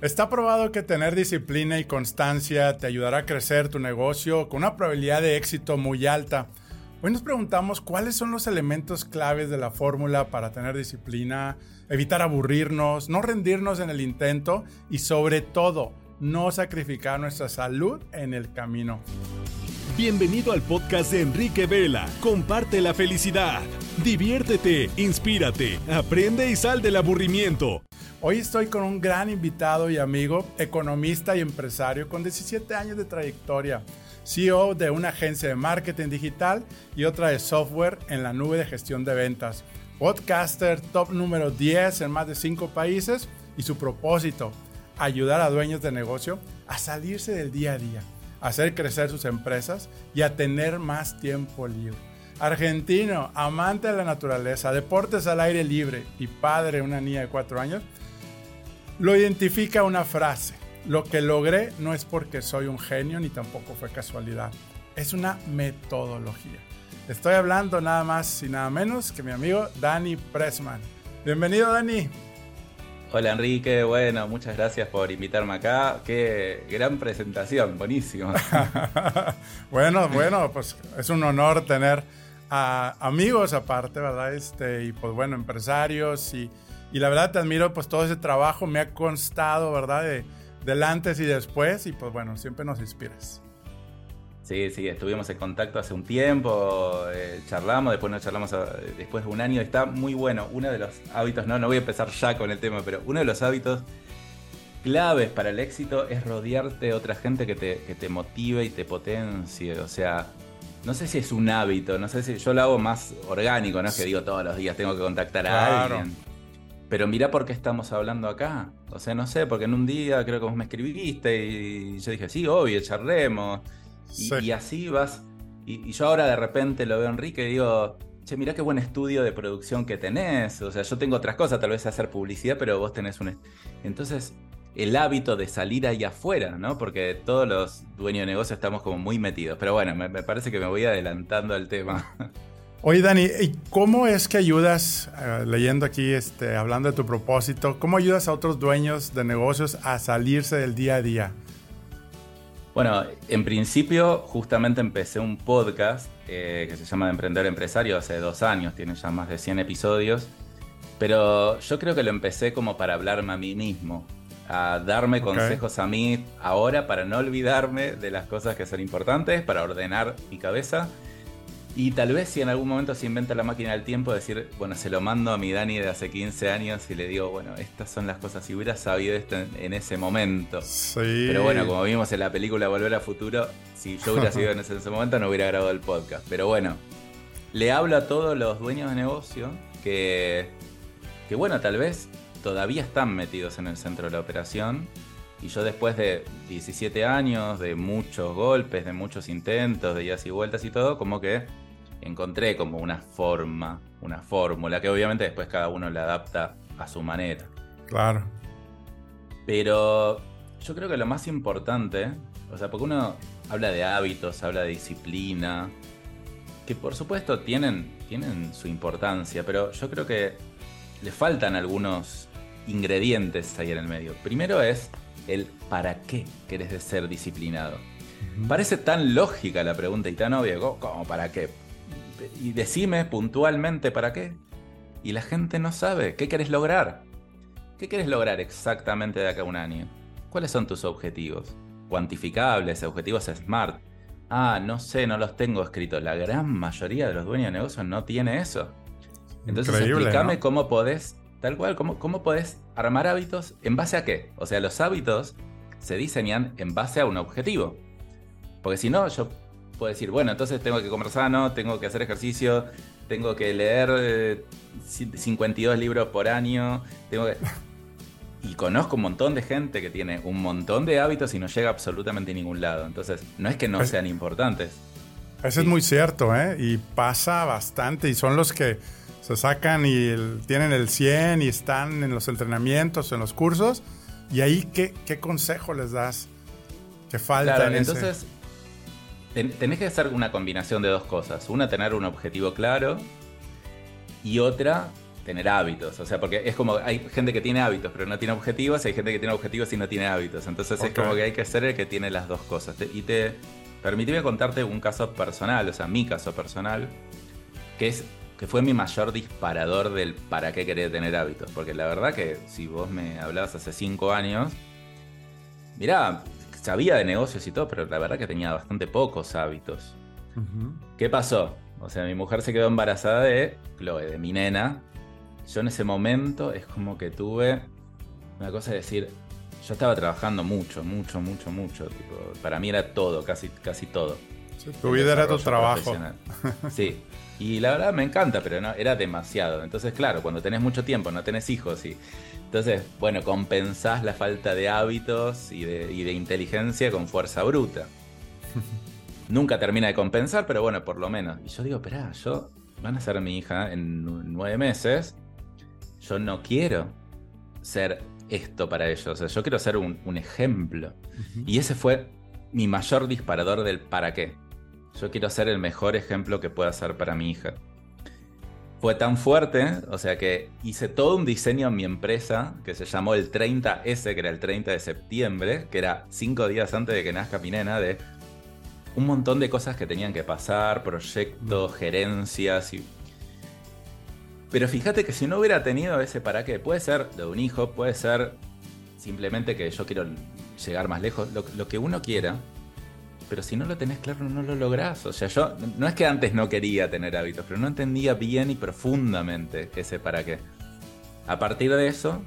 Está probado que tener disciplina y constancia te ayudará a crecer tu negocio con una probabilidad de éxito muy alta. Hoy nos preguntamos cuáles son los elementos claves de la fórmula para tener disciplina, evitar aburrirnos, no rendirnos en el intento y sobre todo no sacrificar nuestra salud en el camino. Bienvenido al podcast de Enrique Vela. Comparte la felicidad. Diviértete, inspírate, aprende y sal del aburrimiento. Hoy estoy con un gran invitado y amigo, economista y empresario con 17 años de trayectoria, CEO de una agencia de marketing digital y otra de software en la nube de gestión de ventas, podcaster top número 10 en más de 5 países y su propósito, ayudar a dueños de negocio a salirse del día a día, hacer crecer sus empresas y a tener más tiempo libre. Argentino, amante de la naturaleza, deportes al aire libre y padre de una niña de 4 años, lo identifica una frase. Lo que logré no es porque soy un genio ni tampoco fue casualidad. Es una metodología. Estoy hablando nada más y nada menos que mi amigo Dani Pressman. Bienvenido Dani. Hola Enrique, bueno, muchas gracias por invitarme acá. Qué gran presentación, buenísimo. bueno, bueno, pues es un honor tener a amigos aparte, ¿verdad? Este, y pues bueno, empresarios y, y la verdad te admiro, pues todo ese trabajo me ha constado, ¿verdad? De, del antes y después y pues bueno, siempre nos inspiras. Sí, sí, estuvimos en contacto hace un tiempo, eh, charlamos, después nos charlamos eh, después de un año. Está muy bueno. Uno de los hábitos, no, no voy a empezar ya con el tema, pero uno de los hábitos claves para el éxito es rodearte de otra gente que te, que te motive y te potencie. O sea, no sé si es un hábito, no sé si yo lo hago más orgánico, no es que digo todos los días tengo que contactar a alguien. Pero mira por qué estamos hablando acá. O sea, no sé, porque en un día creo que vos me escribiste y yo dije, sí, obvio, charlemos. Y, así vas. Y, yo ahora de repente lo veo a Enrique y digo, che, mirá qué buen estudio de producción que tenés. O sea, yo tengo otras cosas, tal vez hacer publicidad, pero vos tenés un... Entonces, el hábito de salir ahí afuera, ¿no? Porque todos los dueños de negocio estamos como muy metidos. Pero bueno, me, me parece que me voy adelantando al tema. Oye, Dani, ¿y cómo es que ayudas, eh, leyendo aquí, este, hablando de tu propósito, cómo ayudas a otros dueños de negocios a salirse del día a día? Bueno, en principio justamente empecé un podcast eh, que se llama Emprender Empresario hace dos años, tiene ya más de 100 episodios, pero yo creo que lo empecé como para hablarme a mí mismo, a darme consejos a mí ahora para no olvidarme de las cosas que son importantes, para ordenar mi cabeza y tal vez si en algún momento se inventa la máquina del tiempo, decir, bueno, se lo mando a mi Dani de hace 15 años y le digo, bueno, estas son las cosas, si hubiera sabido esto en, ese momento. Sí. Pero bueno, como vimos en la película Volver a Futuro, si yo hubiera sido en ese, en ese momento no hubiera grabado el podcast. Pero bueno, le hablo a todos los dueños de negocio que, que bueno, tal vez todavía están metidos en el centro de la operación. Y yo después de 17 años, de muchos golpes, de muchos intentos, de idas y vueltas y todo, como que encontré como una forma, una fórmula, que obviamente después cada uno la adapta a su manera. Claro. Pero yo creo que lo más importante, o sea, porque uno habla de hábitos, habla de disciplina, que por supuesto tienen, tienen su importancia, pero yo creo que le faltan algunos ingredientes ahí en el medio. Primero es el para qué querés de ser disciplinado. Parece tan lógica la pregunta y tan obvia como para qué y decime puntualmente para qué. Y la gente no sabe. ¿Qué querés lograr? ¿Qué querés lograr exactamente de acá a un año? ¿Cuáles son tus objetivos? Cuantificables, objetivos SMART. Ah, no sé, no los tengo escritos. La gran mayoría de los dueños de negocios no tiene eso. Entonces explícame cómo podés, tal cual, cómo, cómo podés armar hábitos en base a qué. O sea, los hábitos se diseñan en base a un objetivo. Porque si no, yo puedo decir, bueno, entonces tengo que comer sano, tengo que hacer ejercicio, tengo que leer 52 eh, libros por año, tengo Y conozco un montón de gente que tiene un montón de hábitos y no llega absolutamente a ningún lado. Entonces, no es que no sean importantes. Eso es muy cierto, ¿eh? Y pasa bastante y son los que se sacan y tienen el 100 y están en los entrenamientos, en los cursos. Y ahí, ¿qué, qué consejo les das? Que falta claro, entonces, tenés que hacer una combinación de dos cosas. Una, tener un objetivo claro. Y otra, tener hábitos. O sea, porque es como hay gente que tiene hábitos pero no tiene objetivos, y hay gente que tiene objetivos y no tiene hábitos. Entonces es como que hay que ser el que tiene las dos cosas. Y te permitime contarte un caso personal, o sea, mi caso personal, que es que fue mi mayor disparador del para qué querer tener hábitos. Porque la verdad que si vos me hablabas hace cinco años, mirá, sabía de negocios y todo, pero la verdad que tenía bastante pocos hábitos. ¿Qué pasó? O sea, mi mujer se quedó embarazada de Chloe, de mi nena. Yo en ese momento es como que tuve una cosa de decir, yo estaba trabajando mucho, mucho, mucho, mucho. para mí era todo, casi, casi todo. Tu vida era tu trabajo. Sí. Y la verdad me encanta, pero no, era demasiado. Entonces, claro, cuando tenés mucho tiempo, no tenés hijos y. Entonces, bueno, compensás la falta de hábitos y de, y de inteligencia con fuerza bruta. Nunca termina de compensar, pero bueno, por lo menos. Y yo digo, espera, yo van a ser mi hija en nueve meses. Yo no quiero ser esto para ellos. O sea, yo quiero ser un, ejemplo. Y ese fue mi mayor disparador del para qué. Yo quiero ser el mejor ejemplo que pueda ser para mi hija. Fue tan fuerte, o sea que hice todo un diseño en mi empresa que se llamó el 30S, que era el 30 de septiembre, que era cinco días antes de que nazca mi nena, de un montón de cosas que tenían que pasar, proyectos, gerencias y... Pero fíjate que si no hubiera tenido ese para qué, puede ser de un hijo, puede ser simplemente que yo quiero llegar más lejos, lo, que uno quiera, pero si no lo tenés claro no lo lográs. O sea, yo no es que antes no quería tener hábitos, pero no entendía bien y profundamente ese para qué. A partir de eso,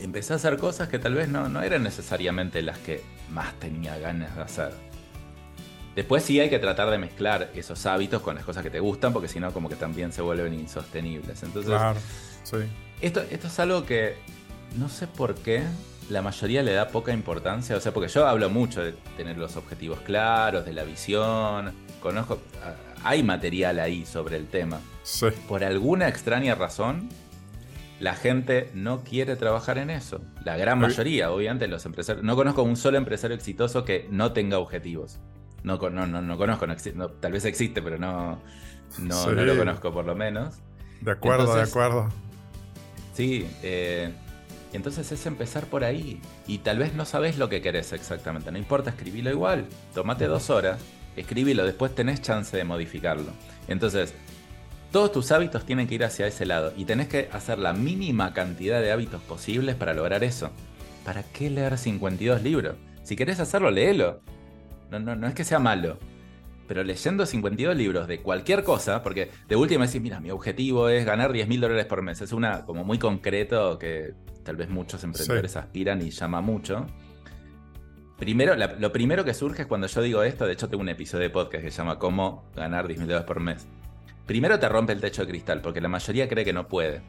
empecé a hacer cosas que tal vez no, no eran necesariamente las que más tenía ganas de hacer. Después sí hay que tratar de mezclar esos hábitos con las cosas que te gustan, porque si no, como que también se vuelven insostenibles. Entonces, claro, sí. esto, esto es algo que no sé por qué la mayoría le da poca importancia. O sea, porque yo hablo mucho de tener los objetivos claros, de la visión. Conozco. Hay material ahí sobre el tema. Sí. Por alguna extraña razón, la gente no quiere trabajar en eso. La gran mayoría, obviamente, los empresarios. No conozco un solo empresario exitoso que no tenga objetivos. No, no, no, conozco, tal vez existe, pero no, no, lo conozco por lo menos. De acuerdo, de acuerdo. Sí, eh, entonces es empezar por ahí. Y tal vez no sabes lo que querés exactamente. No importa, escribilo igual. Tómate dos horas, escribilo, después tenés chance de modificarlo. Entonces, todos tus hábitos tienen que ir hacia ese lado. Y tenés que hacer la mínima cantidad de hábitos posibles para lograr eso. ¿Para qué leer 52 libros? Si querés hacerlo, léelo. No, no, no es que sea malo. Pero leyendo 52 libros de cualquier cosa, porque de última decís, mira, mi objetivo es ganar 10 mil dólares por mes. Es una como muy concreto que tal vez muchos emprendedores aspiran y llama mucho. Primero, lo primero que surge es cuando yo digo esto, de hecho tengo un episodio de podcast que se llama Cómo ganar 10 mil dólares por mes. Primero te rompe el techo de cristal, porque la mayoría cree que no puede.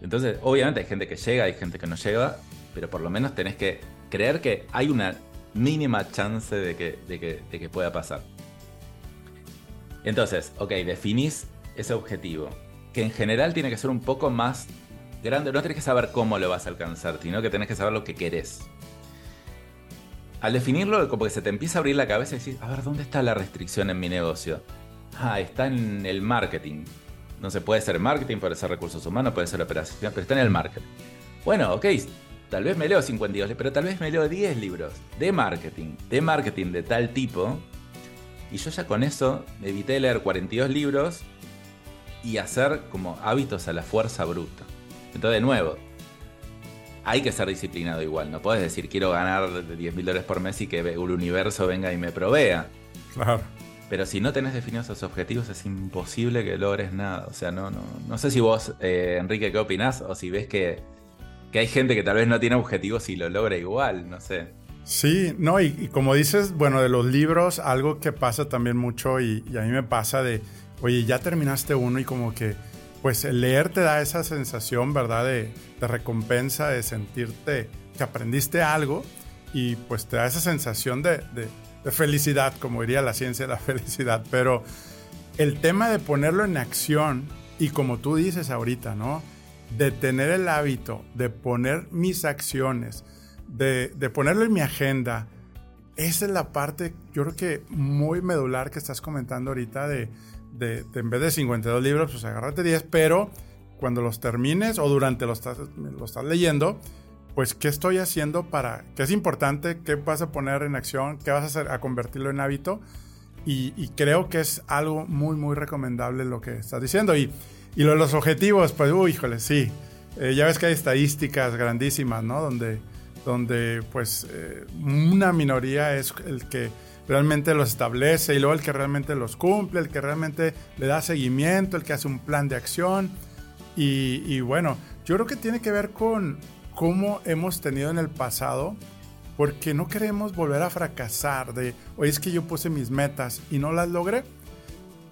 Entonces, obviamente hay gente que llega, hay gente que no llega, pero por lo menos tenés que creer que hay una mínima chance de que, de que, pueda pasar. Entonces, ok, definís ese objetivo, que en general tiene que ser un poco más grande. No tenés que saber cómo lo vas a alcanzar, sino que tenés que saber lo que querés. Al definirlo, como que se te empieza a abrir la cabeza y decís, a ver, ¿dónde está la restricción en mi negocio? Ah, está en el marketing. No se puede ser marketing, puede ser recursos humanos, puede ser operación, pero está en el marketing. Bueno, ok, tal vez me leo 52, pero tal vez me leo 10 libros de marketing, de marketing de tal tipo. Y yo ya con eso evité leer 42 libros y hacer como hábitos a la fuerza bruta. Entonces, de nuevo, hay que ser disciplinado igual. No puedes decir quiero ganar 10 mil dólares por mes y que el universo venga y me provea. Claro. Pero si no tenés definidos esos objetivos, es imposible que logres nada. O sea, no, no, no sé si vos, eh, Enrique, qué opinás o si ves que que hay gente que tal vez no tiene objetivos y lo logra igual, no sé. Sí, no, y, como dices, bueno, de los libros, algo que pasa también mucho y, a mí me pasa de, oye, ya terminaste uno y como que, pues leer te da esa sensación, ¿verdad? De, recompensa, de sentirte que aprendiste algo y pues te da esa sensación de, de felicidad, como diría la ciencia de la felicidad, pero el tema de ponerlo en acción y como tú dices ahorita, ¿no? de tener el hábito de poner mis acciones, de, ponerlo en mi agenda, esa es la parte, yo creo que muy medular que estás comentando ahorita de, de, en vez de 52 libros, pues agárrate 10, pero cuando los termines o durante los lo estás leyendo, pues qué estoy haciendo para, qué es importante, qué vas a poner en acción, qué vas a hacer a convertirlo en hábito. Y, creo que es algo muy, muy recomendable lo que estás diciendo. Y, y lo de los objetivos, pues, uy, híjole, sí. Eh, ya ves que hay estadísticas grandísimas, ¿no? Donde, donde pues, eh, una minoría es el que realmente los establece y luego el que realmente los cumple, el que realmente le da seguimiento, el que hace un plan de acción. Y, y bueno, yo creo que tiene que ver con, cómo hemos tenido en el pasado, porque no queremos volver a fracasar de, oye, es que yo puse mis metas y no las logré.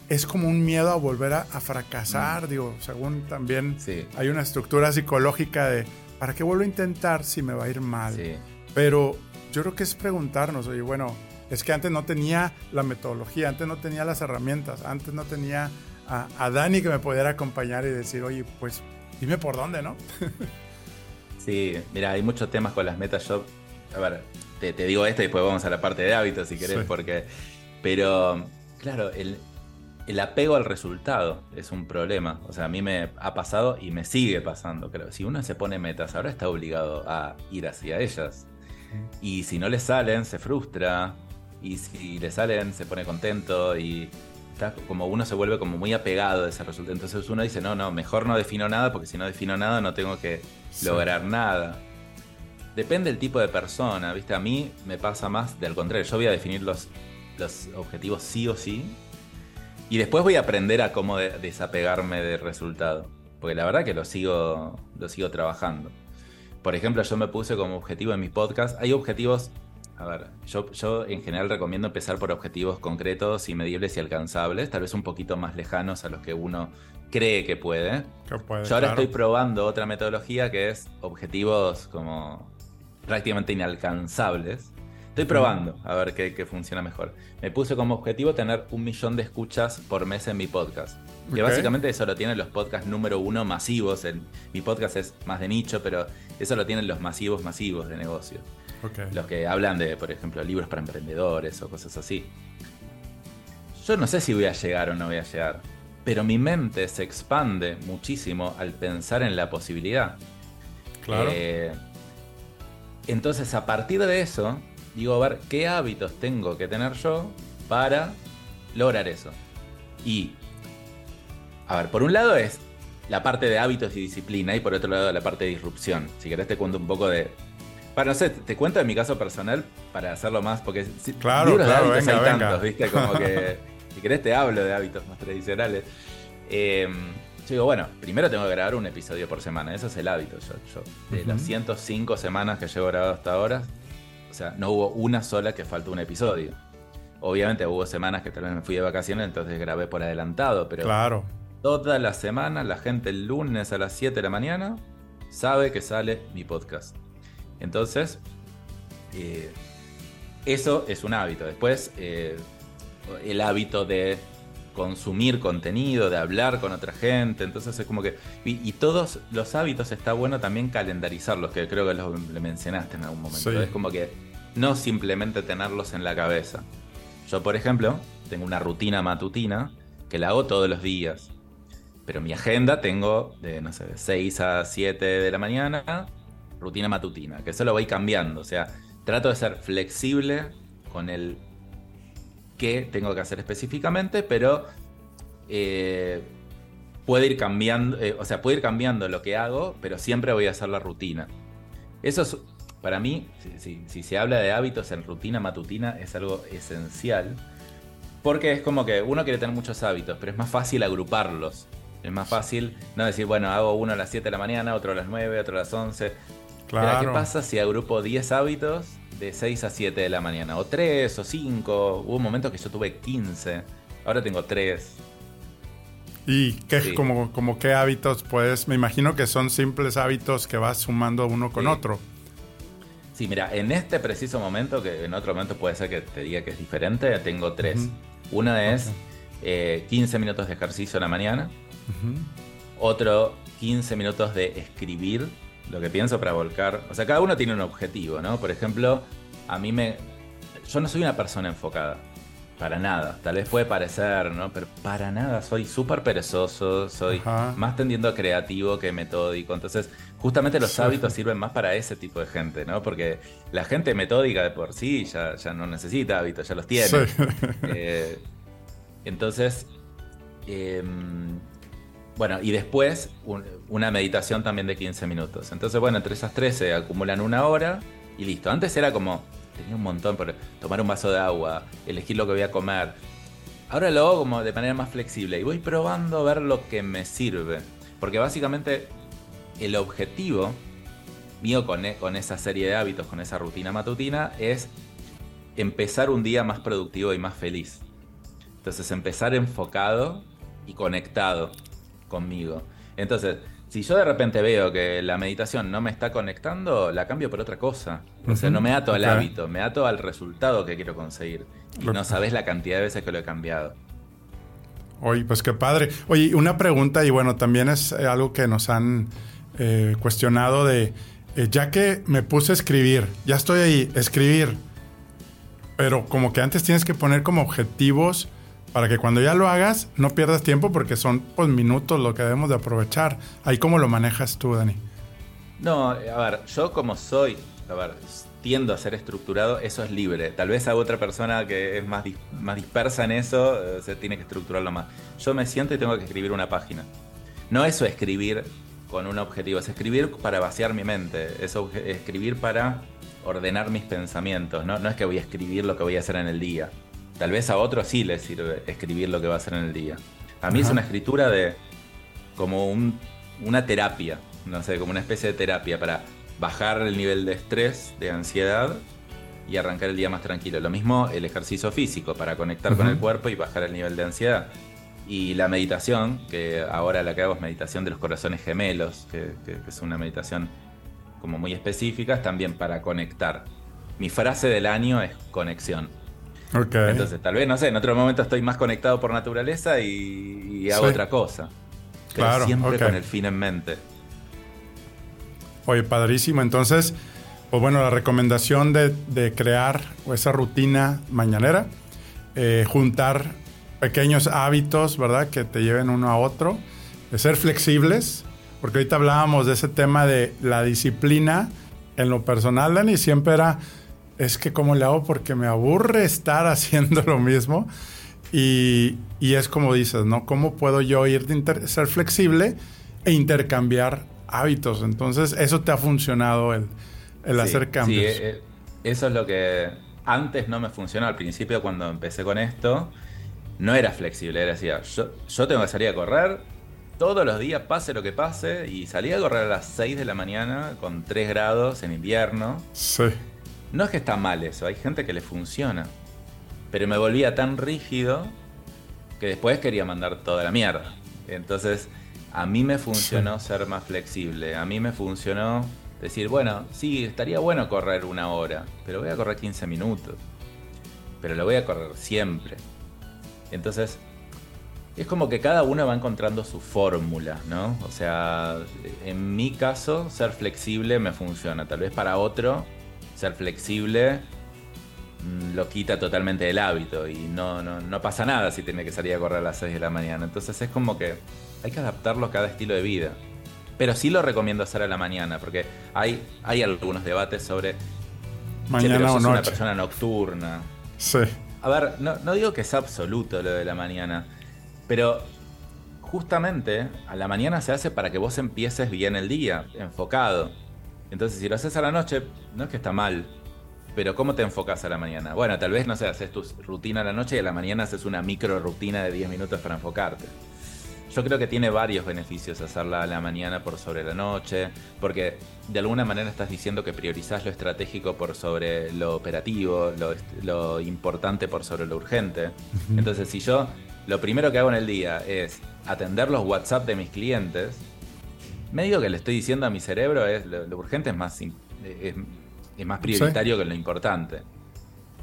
Es como un miedo a volver a, fracasar, mm. digo, según también hay una estructura psicológica de, ¿para qué vuelvo a intentar si me va a ir mal? Pero yo creo que es preguntarnos, oye, bueno, es que antes no tenía la metodología, antes no tenía las herramientas, antes no tenía a, a Dani que me pudiera acompañar y decir, oye, pues dime por dónde, ¿no? Sí, mira, hay muchos temas con las metas. Yo, a ver, te, digo esto y después vamos a la parte de hábitos si querés, porque. Pero, claro, el, el apego al resultado es un problema. O sea, a mí me ha pasado y me sigue pasando. Creo. Si uno se pone metas, ahora está obligado a ir hacia ellas. Y si no le salen, se frustra. Y si le salen, se pone contento. Y como uno se vuelve como muy apegado a ese resultado. Entonces uno dice, no, no, mejor no defino nada porque si no defino nada no tengo que lograr nada. Depende del tipo de persona, ¿viste? A mí me pasa más del contrario. Yo voy a definir los, los objetivos sí o sí. Y después voy a aprender a cómo desapegarme del resultado. Porque la verdad que lo sigo, lo sigo trabajando. Por ejemplo, yo me puse como objetivo en mis podcasts. Hay objetivos a ver, yo, yo en general recomiendo empezar por objetivos concretos y medibles y alcanzables, tal vez un poquito más lejanos a los que uno cree que puede. yo ahora estoy probando otra metodología que es objetivos como prácticamente inalcanzables. Estoy probando a ver qué, funciona mejor. Me puse como objetivo tener un millón de escuchas por mes en mi podcast. Que básicamente eso lo tienen los podcasts número uno masivos. mi podcast es más de nicho, pero eso lo tienen los masivos masivos de negocio. Los que hablan de, por ejemplo, libros para emprendedores o cosas así. Yo no sé si voy a llegar o no voy a llegar, pero mi mente se expande muchísimo al pensar en la posibilidad. Claro. Eh, entonces, a partir de eso, digo, a ver qué hábitos tengo que tener yo para lograr eso. Y, a ver, por un lado es la parte de hábitos y disciplina, y por otro lado la parte de disrupción. Si querés, te cuento un poco de para, no sé, te cuento de mi caso personal para hacerlo más, porque claro, claro, hay tantos, ¿viste? Como que, si querés, te hablo de hábitos más tradicionales. Em, yo digo, bueno, primero tengo que grabar un episodio por semana, eso es el hábito. Yo, de las 105 semanas que llevo grabado hasta ahora, o sea, no hubo una sola que faltó un episodio. Obviamente hubo semanas que tal vez me fui de vacaciones, entonces grabé por adelantado, pero claro. Toda la semana la gente el lunes a las 7 de la mañana sabe que sale mi podcast. Entonces, eh, eso es un hábito. Después, eh, el hábito de consumir contenido, de hablar con otra gente. Entonces es como que. Y, todos los hábitos está bueno también calendarizarlos, que creo que lo, mencionaste en algún momento. Es como que no simplemente tenerlos en la cabeza. Yo, por ejemplo, tengo una rutina matutina que la hago todos los días. Pero mi agenda tengo de, no sé, de 6 a 7 de la mañana rutina matutina, que eso lo voy cambiando. O sea, trato de ser flexible con el qué tengo que hacer específicamente, pero eh, puede ir cambiando, eh, o sea, puede ir cambiando lo que hago, pero siempre voy a hacer la rutina. Eso es, para mí, si, si se habla de hábitos en rutina matutina, es algo esencial. Porque es como que uno quiere tener muchos hábitos, pero es más fácil agruparlos. Es más fácil no decir, bueno, hago uno a las 7 de la mañana, otro a las 9, otro a las 11. ¿qué pasa si agrupo 10 hábitos de 6 a 7 de la mañana? O 3 o 5. Hubo momentos que yo tuve 15. Ahora tengo 3. ¿Y qué, como, como qué hábitos puedes? Me imagino que son simples hábitos que vas sumando uno con otro. Sí, mira, en este preciso momento, que en otro momento puede ser que te diga que es diferente, tengo tres. Una es 15 eh, minutos de ejercicio en la mañana. Otro 15 minutos de escribir lo que pienso para volcar. O sea, cada uno tiene un objetivo, ¿no? Por ejemplo, a mí me. Yo no soy una persona enfocada. para nada. Tal vez puede parecer, ¿no? Pero para nada. Soy súper perezoso, soy más tendiendo a creativo que metódico. Entonces, justamente los hábitos sirven más para ese tipo de gente, ¿no? Porque la gente metódica de por sí ya, ya no necesita hábitos, ya los tiene. Eh, entonces, em, bueno, y después una meditación también de 15 minutos. Entonces, bueno, entre esas tres se acumulan una hora y listo. Antes era como, tenía un montón por tomar un vaso de agua, elegir lo que voy a comer. Ahora lo hago como de manera más flexible y voy probando a ver lo que me sirve. Porque básicamente el objetivo mío con, e, con esa serie de hábitos, con esa rutina matutina, es empezar un día más productivo y más feliz. Entonces empezar enfocado y conectado conmigo. Entonces, si yo de repente veo que la meditación no me está conectando, la cambio por otra cosa. O sea, no me ato al hábito, me ato al resultado que quiero conseguir. Y no sabes la cantidad de veces que lo he cambiado. Oye, pues qué padre. Oye, una pregunta, y bueno, también es eh, algo que nos han eh, cuestionado de, eh, ya que me puse a escribir, ya estoy ahí, escribir, pero como que antes tienes que poner como objetivos para que cuando ya lo hagas no pierdas tiempo porque son pues minutos lo que debemos de aprovechar. Ahí cómo lo manejas tú, Dani. No, a ver, yo como soy, a ver, tiendo a ser estructurado, eso es libre. Tal vez a otra persona que es más, más dispersa en eso, eh, se tiene que estructurarlo más. Yo me siento y tengo que escribir una página. No eso escribir con un objetivo, es escribir para vaciar mi mente, es escribir para ordenar mis pensamientos, ¿no? no es que voy a escribir lo que voy a hacer en el día. Tal vez a otro sí le sirve escribir lo que va a hacer en el día. A mí es una escritura de como una terapia, no sé, como una especie de terapia para bajar el nivel de estrés, de ansiedad y arrancar el día más tranquilo. Lo mismo el ejercicio físico para conectar con el cuerpo y bajar el nivel de ansiedad. Y la meditación, que ahora la que hago es meditación de los corazones gemelos, que, que es una meditación como muy específica, es también para conectar. Mi frase del año es conexión. Entonces, tal vez, no sé, en otro momento estoy más conectado por naturaleza y, hago otra cosa. claro, siempre con el fin en mente. Oye, padrísimo. Entonces, pues bueno, la recomendación de, crear esa rutina mañanera, eh, juntar pequeños hábitos, ¿verdad? Que te lleven uno a otro, de ser flexibles, porque ahorita hablábamos de ese tema de la disciplina en lo personal, Dani, siempre era es que cómo le hago porque me aburre estar haciendo lo mismo. Y, es como dices, ¿no? ¿Cómo puedo yo ir de ser flexible e intercambiar hábitos? Entonces, eso te ha funcionado el, hacer cambios. Sí, eh, eso es lo que antes no me funcionó. Al principio, cuando empecé con esto, no era flexible. Era decía, yo, yo tengo que salir a correr todos los días, pase lo que pase, y salía a correr a las 6 de la mañana con 3 grados en invierno. Sí. No es que está mal eso, hay gente que le funciona. Pero me volvía tan rígido que después quería mandar toda la mierda. Entonces, a mí me funcionó ser más flexible. A mí me funcionó decir, bueno, sí, estaría bueno correr una hora, pero voy a correr 15 minutos. Pero lo voy a correr siempre. Entonces, es como que cada uno va encontrando su fórmula, ¿no? O sea, en mi caso, ser flexible me funciona. Tal vez para otro ser flexible mm, lo quita totalmente del hábito y no, no, pasa nada si tiene que salir a correr a las 6 de la mañana. Entonces es como que hay que adaptarlo a cada estilo de vida. Pero sí lo recomiendo hacer a la mañana, porque hay, hay algunos debates sobre... Mañana o noche. una persona nocturna. Sí. A ver, no, no digo que sea absoluto lo de la mañana, pero justamente a la mañana se hace para que vos empieces bien el día, enfocado. Entonces, si lo haces a la noche, no es que está mal, pero ¿cómo te enfocas a la mañana? Bueno, tal vez, no sé, haces tu rutina a la noche y a la mañana haces una micro rutina de 10 minutos para enfocarte. Yo creo que tiene varios beneficios hacerla a la mañana por sobre la noche, porque de alguna manera estás diciendo que priorizás lo estratégico por sobre lo operativo, lo, lo importante por sobre lo urgente. Entonces, si yo lo primero que hago en el día es atender los WhatsApp de mis clientes, medio que le estoy diciendo a mi cerebro es lo, urgente es más, es, más prioritario que lo importante.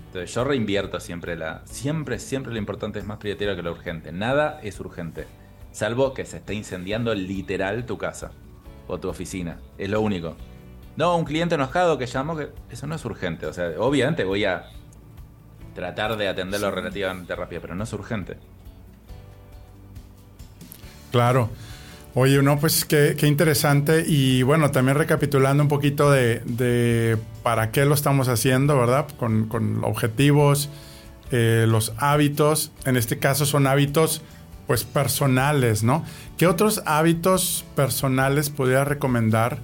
Entonces yo reinvierto siempre la... Siempre, siempre lo importante es más prioritario que lo urgente. Nada es urgente. Salvo que se esté incendiando literal tu casa o tu oficina. Es lo único. No, un cliente enojado que llamó, que eso no es urgente. O sea, obviamente voy a tratar de atenderlo relativamente rápido, pero no es urgente. Claro. Oye, no, pues qué, interesante. Y bueno, también recapitulando un poquito de, para qué lo estamos haciendo, ¿verdad? Con, objetivos, eh, los hábitos. En este caso son hábitos, pues, personales, ¿no? ¿Qué otros hábitos personales podría recomendar?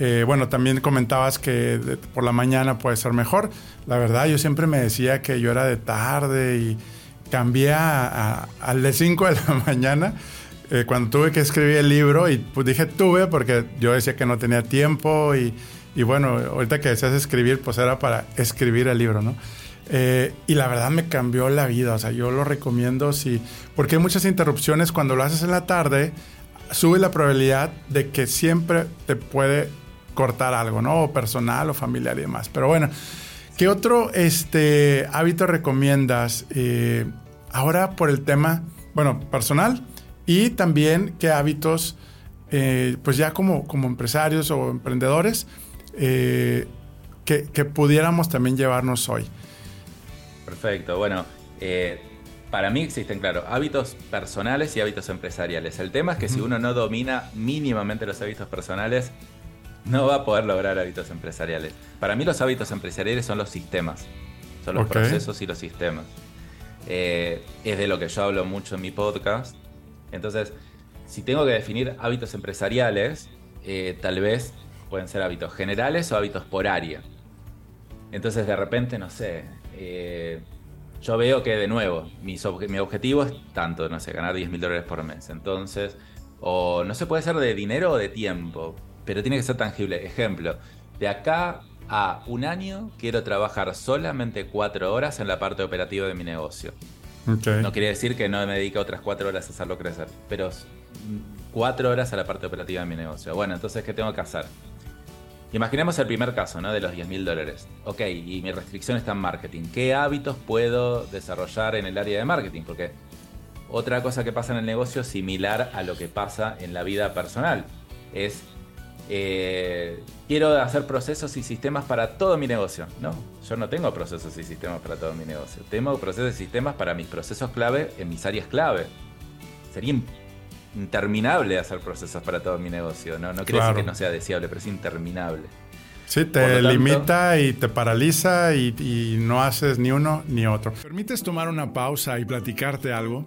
Eh, bueno, también comentabas que por la mañana puede ser mejor. La verdad, yo siempre me decía que yo era de tarde y cambié al de 5 de la mañana eh, cuando tuve que escribir el libro. Y pues dije tuve porque yo decía que no tenía tiempo. Y, bueno, ahorita que deseas escribir, pues era para escribir el libro, ¿no? Eh, y la verdad me cambió la vida. O sea, yo lo recomiendo si. Porque hay muchas interrupciones. Cuando lo haces en la tarde, sube la probabilidad de que siempre te puede cortar algo, ¿no? O personal o familiar y demás. Pero bueno, ¿qué otro este, hábito recomiendas? Eh, ahora por el tema, bueno, personal y también qué hábitos, eh, pues ya como, como empresarios o emprendedores, eh, que, pudiéramos también llevarnos hoy. Perfecto, bueno, para mí existen, claro, hábitos personales y hábitos empresariales. El tema es que si uno no domina mínimamente los hábitos personales, no va a poder lograr hábitos empresariales. Para mí los hábitos empresariales son los sistemas, son los procesos y los sistemas. Eh, es de lo que yo hablo mucho en mi podcast. Entonces, si tengo que definir hábitos empresariales, eh, tal vez pueden ser hábitos generales o hábitos por área. Entonces, de repente, no sé, eh, yo veo que de nuevo, mi, objetivo es tanto, no sé, ganar 10 mil dólares por mes. Entonces, o no se puede ser de dinero o de tiempo pero tiene que ser tangible. Ejemplo, de acá a un año quiero trabajar solamente cuatro horas en la parte operativa de mi negocio. No quiere decir que no me dedique otras cuatro horas a hacerlo crecer, pero cuatro horas a la parte operativa de mi negocio. Bueno, entonces, ¿qué tengo que hacer? Imaginemos el primer caso, ¿no? De los 10 mil dólares. Ok, y mi restricción está en marketing. ¿Qué hábitos puedo desarrollar en el área de marketing? Porque otra cosa que pasa en el negocio similar a lo que pasa en la vida personal es eh, quiero hacer procesos y sistemas para todo mi negocio. No, yo no tengo procesos y sistemas para todo mi negocio. Tengo procesos y sistemas para mis procesos clave en mis áreas clave. Sería interminable hacer procesos para todo mi negocio. No, no decir que no sea deseable, pero es interminable. Sí, te limita y te paraliza y, y no haces ni uno ni otro. ¿Permites tomar una pausa y platicarte algo?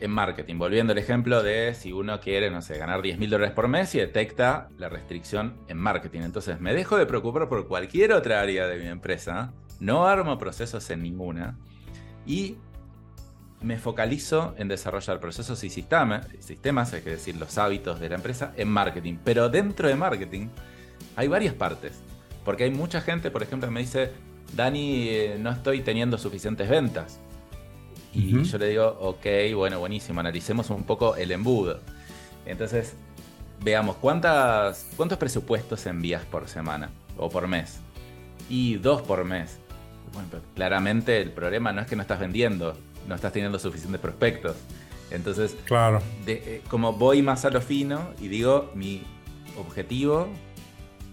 en marketing, volviendo al ejemplo de si uno quiere, no sé, ganar 10 mil dólares por mes y detecta la restricción en marketing. Entonces, me dejo de preocupar por cualquier otra área de mi empresa, no armo procesos en ninguna y me focalizo en desarrollar procesos y sistemas, sistemas, es decir, los hábitos de la empresa, en marketing. Pero dentro de marketing hay varias partes. Porque hay mucha gente, por ejemplo, que me dice, Dani, eh, no estoy teniendo suficientes ventas. Y yo le digo, ok, bueno, buenísimo, analicemos un poco el embudo. Entonces, veamos, ¿cuántas, ¿cuántos presupuestos envías por semana o por mes? Y dos por mes. Bueno, claramente el problema no es que no estás vendiendo, no estás teniendo suficientes prospectos. Entonces, claro. Eh, como voy más a lo fino y digo, mi objetivo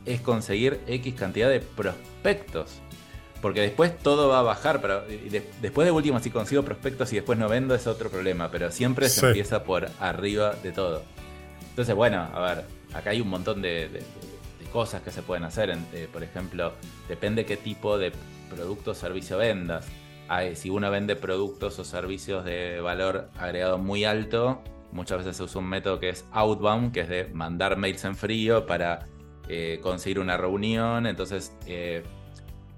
es conseguir X cantidad de prospectos. Porque después todo va a bajar, pero después de último, si consigo prospectos y después no vendo, es otro problema, pero siempre se empieza por arriba de todo. Entonces, bueno, a ver, acá hay un montón de, cosas que se pueden hacer. Eh, por ejemplo, depende qué tipo de producto o servicio vendas. si uno vende productos o servicios de valor agregado muy alto, muchas veces se usa un método que es outbound, que es de mandar mails en frío para eh, conseguir una reunión. Entonces, eh,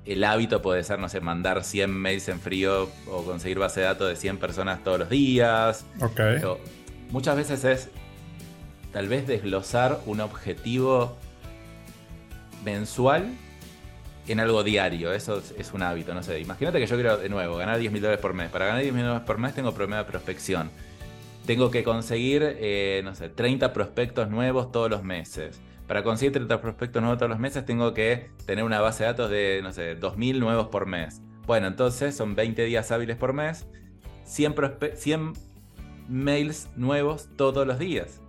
el hábito puede ser, no sé, mandar 100 mails en frío o conseguir base de datos de 100 personas todos los días. Ok. muchas veces es tal vez desglosar un objetivo mensual en algo diario. Eso es, un hábito, no sé. Imagínate que yo quiero, de nuevo, ganar 10 mil dólares por mes. Para ganar 10 mil dólares por mes tengo problema de prospección. Tengo que conseguir, eh, no sé, 30 prospectos nuevos todos los meses. Para conseguir 30 prospectos nuevos todos los meses tengo que tener una base de datos de, no sé, 2.000 nuevos por mes. Bueno, entonces son 20 días hábiles por mes, 100, 100 mails nuevos todos los días.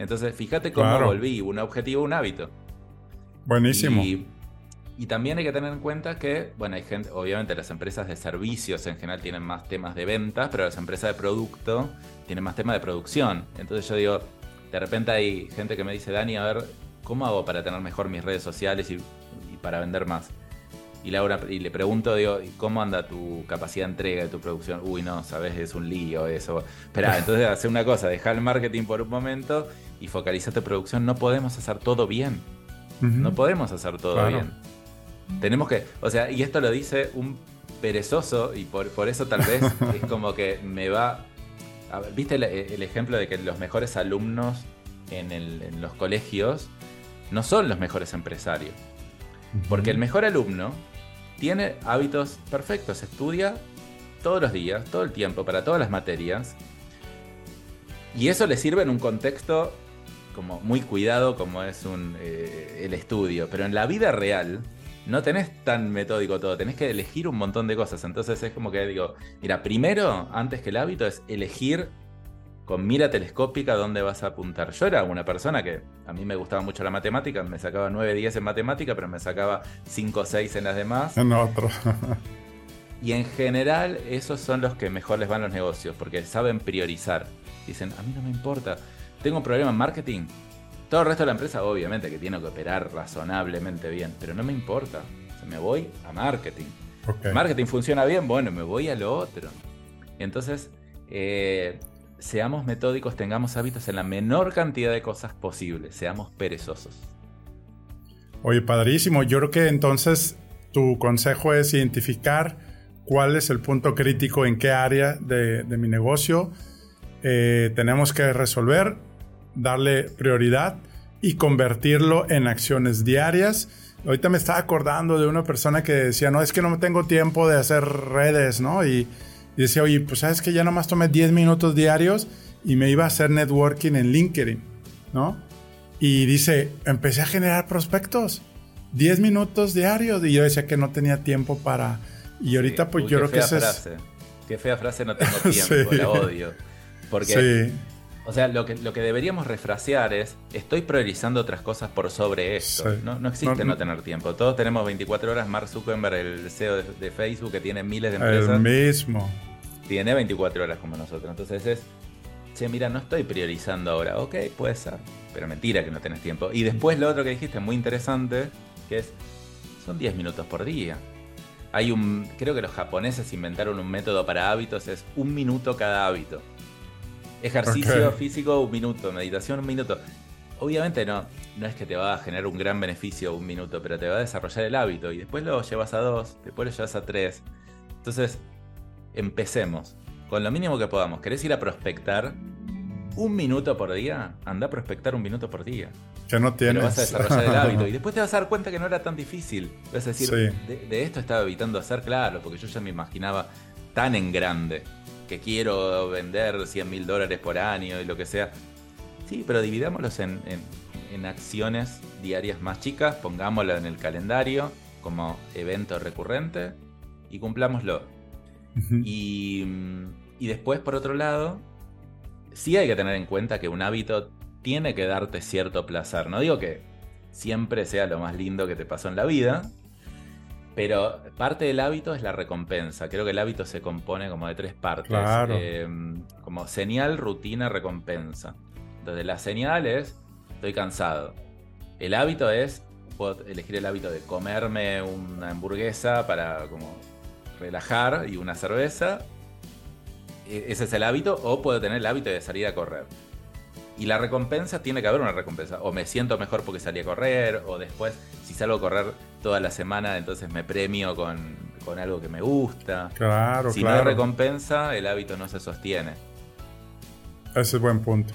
Entonces, fíjate cómo volví un objetivo, un hábito. Buenísimo. Y, también hay que tener en cuenta que, bueno, hay gente, obviamente las empresas de servicios en general tienen más temas de ventas, pero las empresas de producto tienen más temas de producción. Entonces yo digo, de repente hay gente que me dice, Dani, a ver, ¿cómo hago para tener mejor mis redes sociales y, para vender más? Y, Laura, y le pregunto, digo, ¿cómo anda tu capacidad de entrega de tu producción? Uy, no, sabes, es un lío eso. Espera, entonces hace una cosa, deja el marketing por un momento y focaliza tu producción. No podemos hacer todo bien. No podemos hacer todo bien. Tenemos que, o sea, y esto lo dice un perezoso y por, eso tal vez es como que me va... ¿Viste el, ejemplo de que los mejores alumnos en, los colegios no son los mejores empresarios? Porque el mejor alumno tiene hábitos perfectos, estudia todos los días, todo el tiempo, para todas las materias. Y eso le sirve en un contexto como muy cuidado como es un, eh, el estudio, pero en la vida real no tenés tan metódico todo, tenés que elegir un montón de cosas. Entonces es como que digo, mira, primero, antes que el hábito, es elegir con mira telescópica dónde vas a apuntar. Yo era una persona que a mí me gustaba mucho la matemática, me sacaba 9, 10 en matemática, pero me sacaba 5 o 6 en las demás. En otro. y en general esos son los que mejor les van los negocios, porque saben priorizar. Dicen, a mí no me importa tengo un problema en marketing. Todo el resto de la empresa, obviamente, que tiene que operar razonablemente bien, pero no me importa. me voy a marketing. Marketing funciona bien, bueno, me voy a lo otro. Entonces, eh, seamos metódicos, tengamos hábitos en la menor cantidad de cosas posibles, seamos perezosos. Oye, padrísimo. Yo creo que entonces tu consejo es identificar cuál es el punto crítico en qué área de, mi negocio eh, tenemos que resolver darle prioridad y convertirlo en acciones diarias. Ahorita me estaba acordando de una persona que decía, no, es que no tengo tiempo de hacer redes, ¿no? Y, decía, oye, pues sabes que ya nomás tomé 10 minutos diarios y me iba a hacer networking en LinkedIn, ¿no? Y dice, empecé a generar prospectos, 10 minutos diarios, y yo decía que no tenía tiempo para... Y ahorita pues yo creo que esa es... Qué fea frase, no tengo tiempo, la odio. Porque... Sí o sea, lo que, lo que deberíamos refrasear es, estoy priorizando otras cosas por sobre esto. No, existe no, tener tiempo. Todos tenemos 24 horas. Mark Zuckerberg, el CEO de, Facebook, que tiene miles de empresas. El mismo. Tiene 24 horas como nosotros. Entonces es, che, mira, no estoy priorizando ahora. Ok, puede ser. Pero mentira que no tenés tiempo. Y después lo otro que dijiste, muy interesante, que es, son 10 minutos por día. Hay un, creo que los japoneses inventaron un método para hábitos, es un minuto cada hábito. Ejercicio físico un minuto, meditación un minuto. Obviamente no, no es que te va a generar un gran beneficio un minuto, pero te va a desarrollar el hábito y después lo llevas a dos, después lo llevas a tres. Entonces, empecemos con lo mínimo que podamos. ¿Querés ir a prospectar un minuto por día? Anda a prospectar un minuto por día. Que no tienes. Pero vas a desarrollar el hábito y después te vas a dar cuenta que no era tan difícil. Vas a decir, de, de esto estaba evitando hacer, claro, porque yo ya me imaginaba tan en grande que quiero vender 100 mil dólares por año y lo que sea. Sí, pero dividámoslos en, acciones diarias más chicas, pongámoslo en el calendario como evento recurrente y cumplámoslo. y, y después, por otro lado, sí hay que tener en cuenta que un hábito tiene que darte cierto placer. No digo que siempre sea lo más lindo que te pasó en la vida, pero parte del hábito es la recompensa. Creo que el hábito se compone como de tres partes. Eh, como señal, rutina, recompensa. Entonces la señal es, estoy cansado. El hábito es, puedo elegir el hábito de comerme una hamburguesa para como relajar y una cerveza. e, ese es el hábito, o puedo tener el hábito de salir a correr. Y la recompensa tiene que haber una recompensa. O me siento mejor porque salí a correr, o después, si salgo a correr toda la semana, entonces me premio con, algo que me gusta. Claro, si claro. no hay recompensa, el hábito no se sostiene. Ese es buen punto.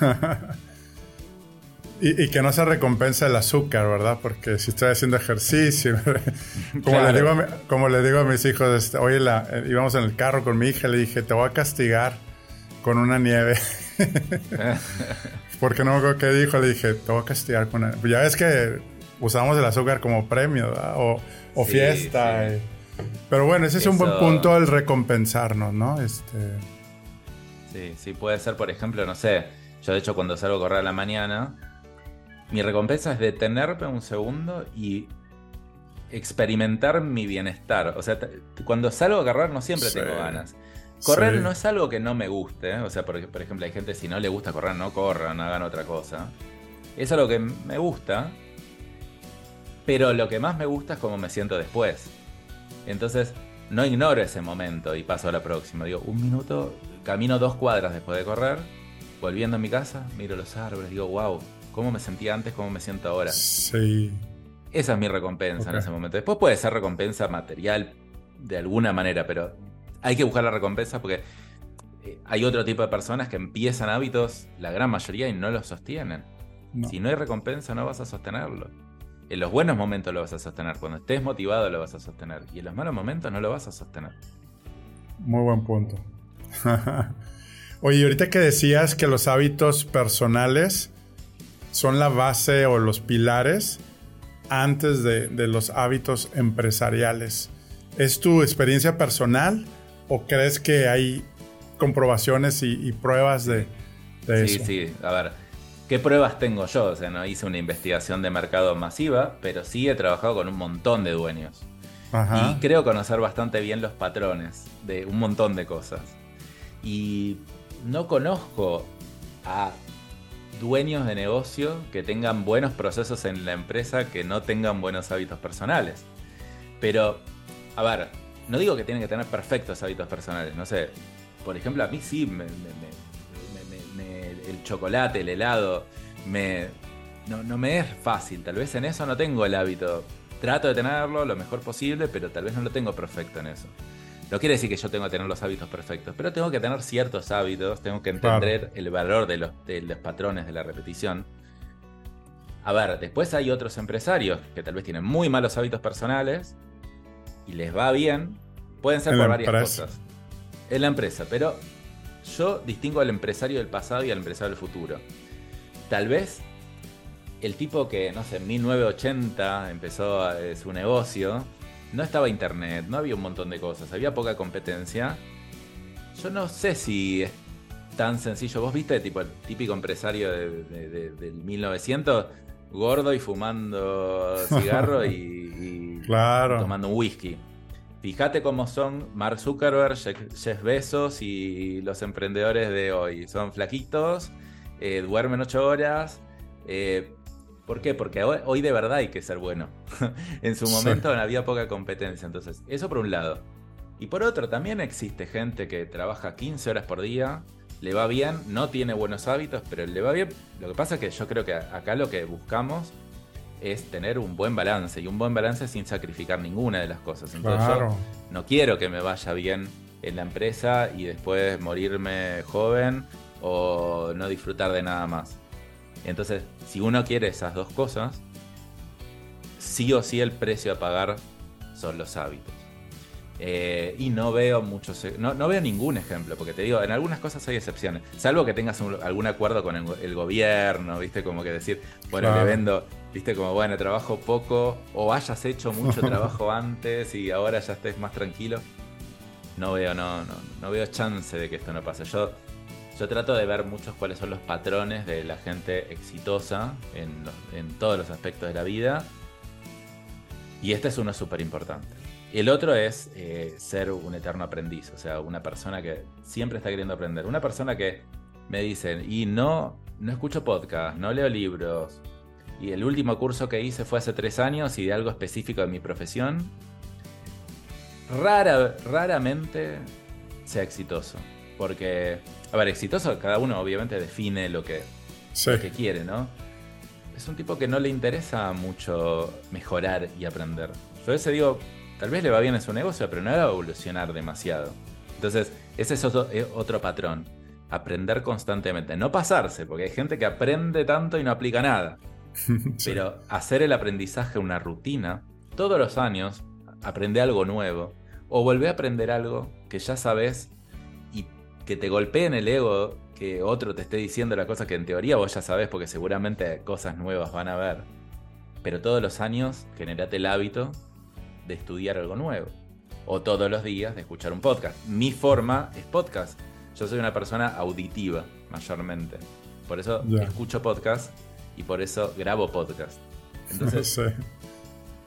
y, que no se recompensa el azúcar, ¿verdad? Porque si estoy haciendo ejercicio, como, le, digo a, como le digo a mis hijos, este, oye, la, eh, íbamos en el carro con mi hija, le dije, te voy a castigar con una nieve. Porque no me qué dijo, le dije, te voy a castigar con... Una... Ya ves que usamos el azúcar como premio, O, o fiesta. Pero bueno, ese es un buen punto el recompensarnos, ¿no? Este... Sí, sí, puede ser, por ejemplo, no sé, yo de hecho cuando salgo a correr a la mañana, mi recompensa es detenerme un segundo y experimentar mi bienestar. O sea, cuando salgo a correr no siempre tengo ganas. Correr no es algo que no me guste. ¿eh? O sea, por, por, ejemplo, hay gente si no le gusta correr, no corran, hagan otra cosa. Es algo que me gusta. Pero lo que más me gusta es cómo me siento después. Entonces, no ignoro ese momento y paso a la próxima. Digo, un minuto, camino dos cuadras después de correr, volviendo a mi casa, miro los árboles, digo, wow, cómo me sentía antes, cómo me siento ahora. Sí. Esa es mi recompensa en ese momento. Después puede ser recompensa material de alguna manera, pero hay que buscar la recompensa porque eh, hay otro tipo de personas que empiezan hábitos, la gran mayoría, y no los sostienen. Si no hay recompensa, no vas a sostenerlo. En los buenos momentos lo vas a sostener, cuando estés motivado lo vas a sostener, y en los malos momentos no lo vas a sostener. Muy buen punto. Oye, ahorita que decías que los hábitos personales son la base o los pilares antes de, de los hábitos empresariales. ¿Es tu experiencia personal ¿O crees que hay comprobaciones y, pruebas de, eso? Sí, sí, a ver. ¿Qué pruebas tengo yo? O sea, no hice una investigación de mercado masiva, pero sí he trabajado con un montón de dueños. Y creo conocer bastante bien los patrones de un montón de cosas. Y no conozco a dueños de negocio que tengan buenos procesos en la empresa que no tengan buenos hábitos personales. Pero, a ver, no digo que tienen que tener perfectos hábitos personales, no sé. Por ejemplo, a mí sí, el chocolate, el helado, me, no, me es fácil. Tal vez en eso no tengo el hábito. Trato de tenerlo lo mejor posible, pero tal vez no lo tengo perfecto en eso. No quiere decir que yo tengo que tener los hábitos perfectos, pero tengo que tener ciertos hábitos, tengo que entender el valor de los, de los patrones de la repetición. A ver, después hay otros empresarios que tal vez tienen muy malos hábitos personales y les va bien, pueden ser por varias cosas. En la empresa, pero yo distingo al empresario del pasado y al empresario del futuro. Tal vez el tipo que, no sé, en 1980 empezó eh, su negocio, no estaba internet, no había un montón de cosas, había poca competencia. Yo no sé si es tan sencillo. ¿Vos viste tipo el típico empresario del 1900? Gordo y fumando cigarro y Claro. Tomando un whisky. Fíjate cómo son Mark Zuckerberg, Jeff Bezos y los emprendedores de hoy. Son flaquitos, eh, duermen ocho horas. Eh, ¿Por qué? Porque hoy, de verdad hay que ser bueno. en su momento había poca competencia. Entonces, eso por un lado. Y por otro, también existe gente que trabaja 15 horas por día, le va bien, no tiene buenos hábitos, pero le va bien. Lo que pasa es que yo creo que acá lo que buscamos es tener un buen balance y un buen balance sin sacrificar ninguna de las cosas. Entonces yo no quiero que me vaya bien en la empresa y después morirme joven o no disfrutar de nada más. Entonces, si uno quiere esas dos cosas, sí o sí el precio a pagar son los hábitos. Eh, y no veo muchos, e, no, veo ningún ejemplo, porque te digo, en algunas cosas hay excepciones, salvo que tengas algún acuerdo con el, gobierno, viste, como que decir, bueno, le vendo, viste, como bueno, trabajo poco, o hayas hecho mucho trabajo antes y ahora ya estés más tranquilo. No veo, no, no, no veo chance de que esto no pase. Yo, yo trato de ver muchos cuáles son los patrones de la gente exitosa en, en todos los aspectos de la vida. Y este es uno súper importante. El otro es eh, ser un eterno aprendiz, o sea, una persona que siempre está queriendo aprender. Una persona que me dice, y no, no escucho podcast, no leo libros, y el último curso que hice fue hace tres años y de algo específico de mi profesión, rara, raramente sea exitoso. Porque, a ver, exitoso, cada uno obviamente define lo que, lo que quiere, ¿no? Es un tipo que no le interesa mucho mejorar y aprender. Yo a veces digo, tal vez le va bien en su negocio, pero no va a evolucionar demasiado. Entonces, ese es otro, otro patrón. Aprender constantemente. No pasarse, porque hay gente que aprende tanto y no aplica nada. Pero hacer el aprendizaje una rutina, todos los años, aprende algo nuevo. O volver a aprender algo que ya sabes y que te golpee en el ego que otro te esté diciendo la cosa que en teoría vos ya sabes porque seguramente cosas nuevas van a ver. Pero todos los años generate el hábito de estudiar algo nuevo. O todos los días de escuchar un podcast. Mi forma es podcast. Yo soy una persona auditiva, mayormente. Por eso escucho podcast y por eso grabo podcast. Entonces,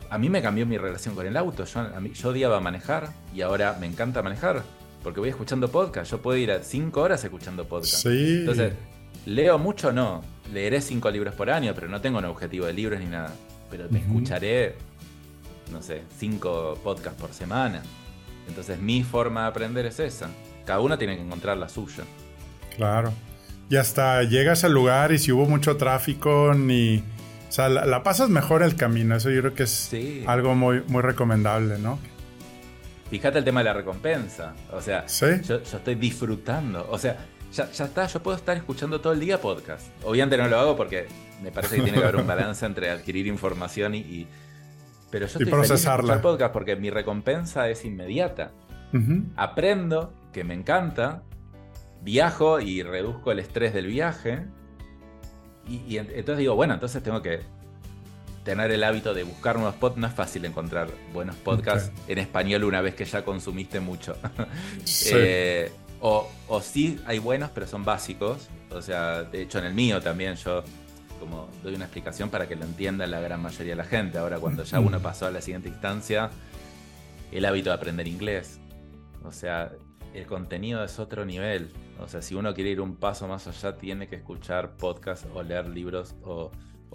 a mí me cambió mi relación con el auto. Yo, a mí, yo odiaba manejar y ahora me encanta manejar porque voy escuchando podcast. Yo puedo ir a cinco horas escuchando podcast. Entonces, leo mucho, no. Leeré cinco libros por año, pero no tengo un objetivo de libros ni nada. Pero me escucharé no sé, cinco podcasts por semana. Entonces mi forma de aprender es esa. Cada uno tiene que encontrar la suya. Claro. Y hasta llegas al lugar y si hubo mucho tráfico, ni... O sea, la, pasas mejor el camino. Eso yo creo que es algo muy, muy recomendable, ¿no? Fíjate el tema de la recompensa. O sea, yo, estoy disfrutando. O sea, ya, está, yo puedo estar escuchando todo el día podcast. Obviamente no lo hago porque me parece que tiene que haber un balance entre adquirir información y pero yo estoy procesarla. Feliz podcast porque mi recompensa es inmediata. Aprendo, que me encanta, viajo y reduzco el estrés del viaje. Y, entonces digo, bueno, entonces tengo que tener el hábito de buscar nuevos podcasts. No es fácil encontrar buenos podcasts en español una vez que ya consumiste mucho. Eh, o, o sí hay buenos, pero son básicos. O sea, de hecho en el mío también yo como doy una explicación para que lo entienda la gran mayoría de la gente. Ahora, cuando ya uno pasó a la siguiente instancia, el hábito de aprender inglés. O sea, el contenido es otro nivel. O sea, si uno quiere ir un paso más allá, tiene que escuchar podcasts o leer libros o,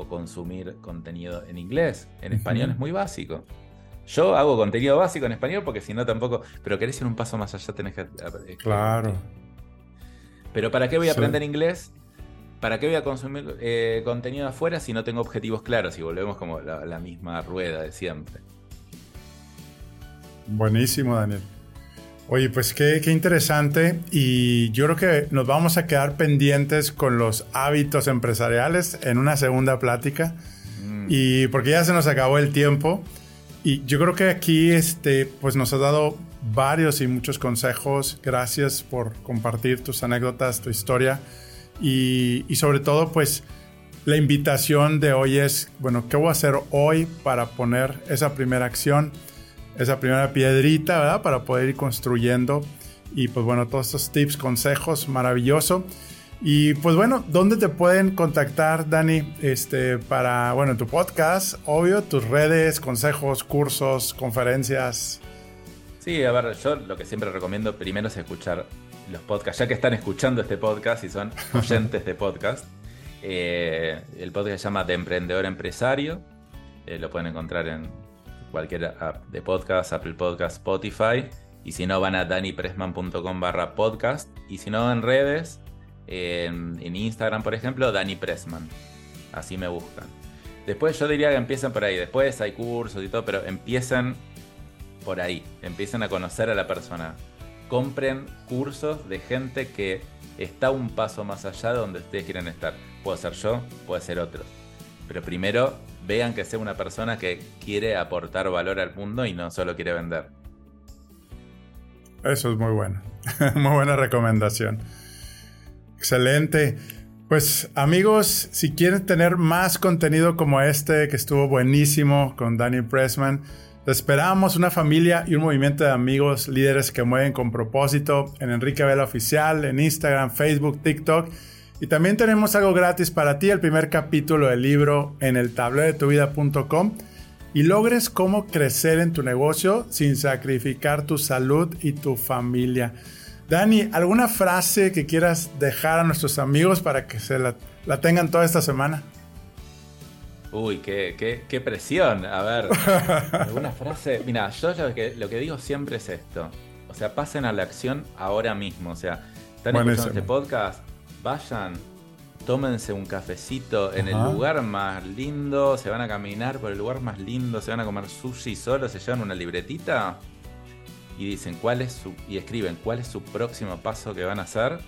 consumir contenido en inglés. En español es muy básico. Yo hago contenido básico en español porque si no tampoco. Pero querés ir un paso más allá, tenés que. Claro. Pero ¿para qué voy a aprender inglés? ¿para qué voy a consumir eh, contenido afuera si no tengo objetivos claros? Y volvemos como la, la misma rueda de siempre. Buenísimo, Daniel. Oye, pues qué, interesante y yo creo que nos vamos a quedar pendientes con los hábitos empresariales en una segunda plática mm. y porque ya se nos acabó el tiempo y yo creo que aquí este, pues nos has dado varios y muchos consejos. Gracias por compartir tus anécdotas, tu historia. Y, sobre todo, pues la invitación de hoy es, bueno, ¿qué voy a hacer hoy para poner esa primera acción, esa primera piedrita, ¿verdad? Para poder ir construyendo. Y pues bueno, todos estos tips, consejos, maravilloso. Y pues bueno, ¿dónde te pueden contactar, Dani? Este, para, bueno, tu podcast, obvio, tus redes, consejos, cursos, conferencias. Sí, a ver, yo lo que siempre recomiendo primero es escuchar los podcasts, ya que están escuchando este podcast y son oyentes de podcast. Eh, el podcast se llama De Emprendedor Empresario. Eh, lo pueden encontrar en cualquier app de podcast, Apple Podcast, Spotify. Y si no, van a danipressman.com barra podcast. Y si no, en redes, en, Instagram, por ejemplo, Dani Pressman. Así me buscan. Después yo diría que empiecen por ahí. Después hay cursos y todo, pero empiecen por ahí. Empiecen a conocer a la persona compren cursos de gente que está un paso más allá de donde ustedes quieren estar. Puedo ser yo, puede ser otro. Pero primero vean que sea una persona que quiere aportar valor al mundo y no solo quiere vender. Eso es muy bueno. muy buena recomendación. Excelente. Pues amigos, si quieren tener más contenido como este, que estuvo buenísimo con Danny Pressman, esperamos una familia y un movimiento de amigos líderes que mueven con propósito en Enrique Vela Oficial, en Instagram, Facebook, TikTok. Y también tenemos algo gratis para ti, el primer capítulo del libro en el tablero de tu vida.com y logres cómo crecer en tu negocio sin sacrificar tu salud y tu familia. Dani, ¿alguna frase que quieras dejar a nuestros amigos para que se la, la tengan toda esta semana? Uy, qué, presión. A ver, alguna frase. Mira, yo lo que, lo que digo siempre es esto. O sea, pasen a la acción ahora mismo. O sea, están escuchando este podcast, vayan, tómense un cafecito en el lugar más lindo, se van a caminar por el lugar más lindo, se van a comer sushi solo, se llevan una libretita y dicen cuál es su y escriben cuál es su próximo paso que van a hacer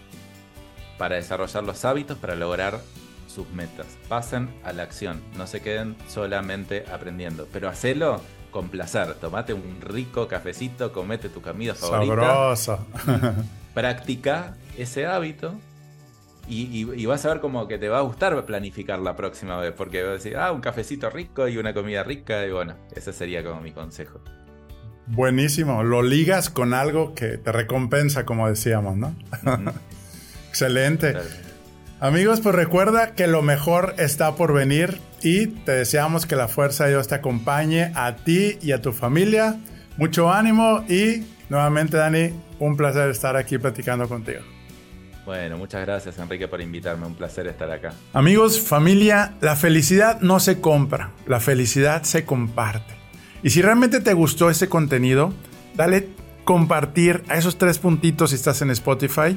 para desarrollar los hábitos para lograr sus metas. Pasen a la acción, no se queden solamente aprendiendo, pero hacelo con placer. Tomate un rico cafecito, comete tu comida favorita. Sabroso. Practica ese hábito y, vas a ver como que te va a gustar planificar la próxima vez, porque vas a decir, ah, un cafecito rico y una comida rica, y bueno, ese sería como mi consejo. Buenísimo, lo ligas con algo que te recompensa, como decíamos, ¿no? Excelente. Amigos, pues recuerda que lo mejor está por venir y te deseamos que la fuerza de Dios te acompañe a ti y a tu familia. Mucho ánimo y nuevamente Dani, un placer estar aquí platicando contigo. Bueno, muchas gracias Enrique por invitarme, un placer estar acá. Amigos, familia, la felicidad no se compra, la felicidad se comparte. Y si realmente te gustó este contenido, dale compartir a esos tres puntitos si estás en Spotify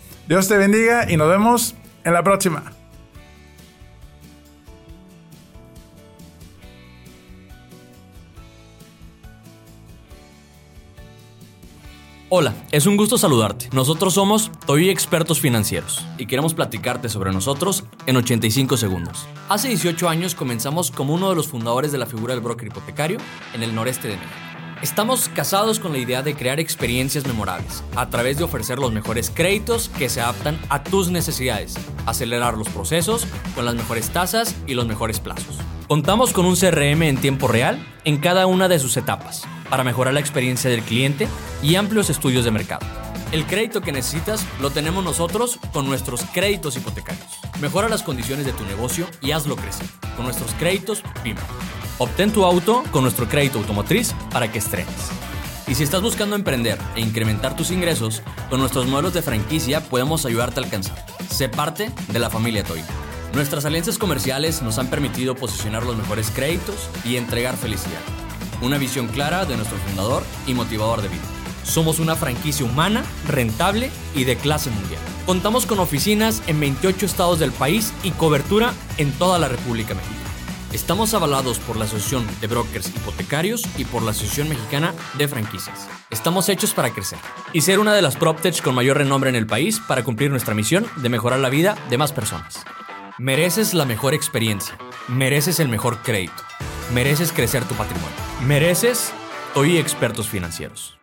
Dios te bendiga y nos vemos en la próxima. Hola, es un gusto saludarte. Nosotros somos Toy Expertos Financieros y queremos platicarte sobre nosotros en 85 segundos. Hace 18 años comenzamos como uno de los fundadores de la figura del broker hipotecario en el noreste de México. Estamos casados con la idea de crear experiencias memorables a través de ofrecer los mejores créditos que se adaptan a tus necesidades, acelerar los procesos con las mejores tasas y los mejores plazos. Contamos con un CRM en tiempo real en cada una de sus etapas para mejorar la experiencia del cliente y amplios estudios de mercado. El crédito que necesitas lo tenemos nosotros con nuestros créditos hipotecarios. Mejora las condiciones de tu negocio y hazlo crecer con nuestros créditos PYME. Obtén tu auto con nuestro crédito automotriz para que estrenes. Y si estás buscando emprender e incrementar tus ingresos, con nuestros modelos de franquicia podemos ayudarte a alcanzar. Sé parte de la familia Toy. Nuestras alianzas comerciales nos han permitido posicionar los mejores créditos y entregar felicidad. Una visión clara de nuestro fundador y motivador de vida. Somos una franquicia humana, rentable y de clase mundial. Contamos con oficinas en 28 estados del país y cobertura en toda la República Mexicana. Estamos avalados por la Asociación de Brokers Hipotecarios y por la Asociación Mexicana de Franquicias. Estamos hechos para crecer y ser una de las PropTech con mayor renombre en el país para cumplir nuestra misión de mejorar la vida de más personas. Mereces la mejor experiencia. Mereces el mejor crédito. Mereces crecer tu patrimonio. Mereces hoy expertos financieros.